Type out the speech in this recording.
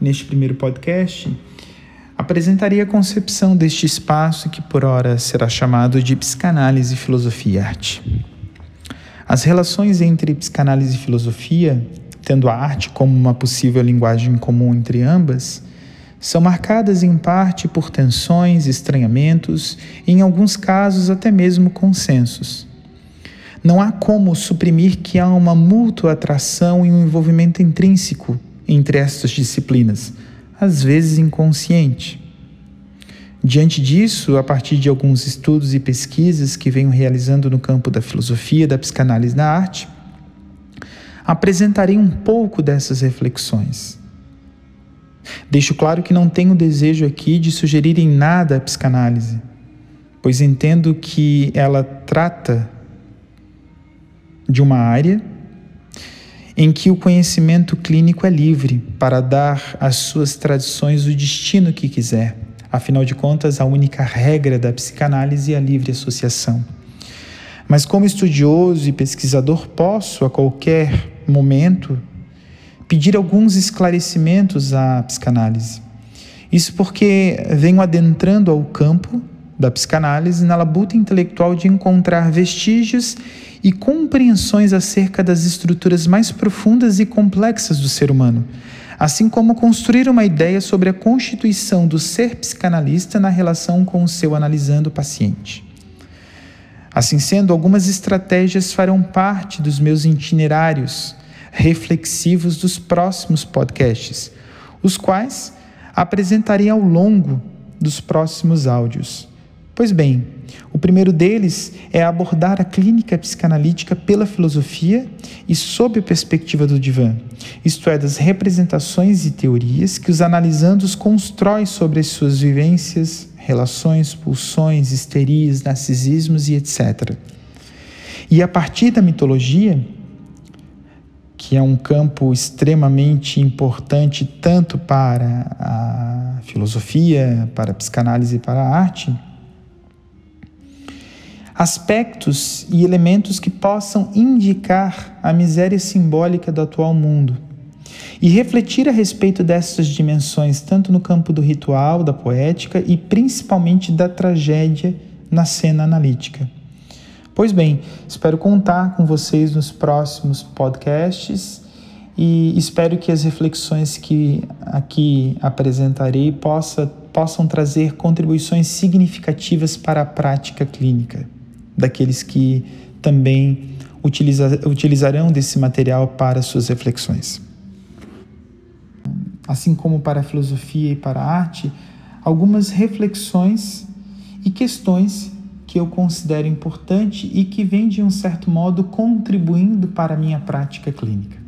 neste primeiro podcast, apresentaria a concepção deste espaço que por ora será chamado de psicanálise, filosofia e arte. As relações entre psicanálise e filosofia, tendo a arte como uma possível linguagem comum entre ambas, são marcadas em parte por tensões, estranhamentos e, em alguns casos, até mesmo consensos. Não há como suprimir que há uma mútua atração e um envolvimento intrínseco entre estas disciplinas, às vezes inconsciente. Diante disso, a partir de alguns estudos e pesquisas que venho realizando no campo da filosofia, da psicanálise da arte, apresentarei um pouco dessas reflexões. Deixo claro que não tenho desejo aqui de sugerir em nada a psicanálise, pois entendo que ela trata de uma área em que o conhecimento clínico é livre para dar às suas tradições o destino que quiser. Afinal de contas, a única regra da psicanálise é a livre associação. Mas, como estudioso e pesquisador, posso, a qualquer momento, pedir alguns esclarecimentos à psicanálise. Isso porque venho adentrando ao campo da psicanálise na labuta intelectual de encontrar vestígios e compreensões acerca das estruturas mais profundas e complexas do ser humano, assim como construir uma ideia sobre a constituição do ser psicanalista na relação com o seu analisando paciente. Assim sendo, algumas estratégias farão parte dos meus itinerários reflexivos dos próximos podcasts, os quais apresentarei ao longo dos próximos áudios. Pois bem, o primeiro deles é abordar a clínica psicanalítica pela filosofia e sob a perspectiva do divã, isto é, das representações e teorias que os analisandos constroem sobre as suas vivências, relações, pulsões, histerias, narcisismos e etc. E a partir da mitologia, que é um campo extremamente importante tanto para a filosofia, para a psicanálise e para a arte, aspectos e elementos que possam indicar a miséria simbólica do atual mundo e refletir a respeito dessas dimensões, tanto no campo do ritual, da poética e principalmente da tragédia na cena analítica. Pois bem, espero contar com vocês nos próximos podcasts e espero que as reflexões que aqui apresentarei possa, possam trazer contribuições significativas para a prática clínica daqueles que também utiliza, utilizarão desse material para suas reflexões. Assim como para a filosofia e para a arte, algumas reflexões e questões que eu considero importante e que vem de um certo modo contribuindo para a minha prática clínica.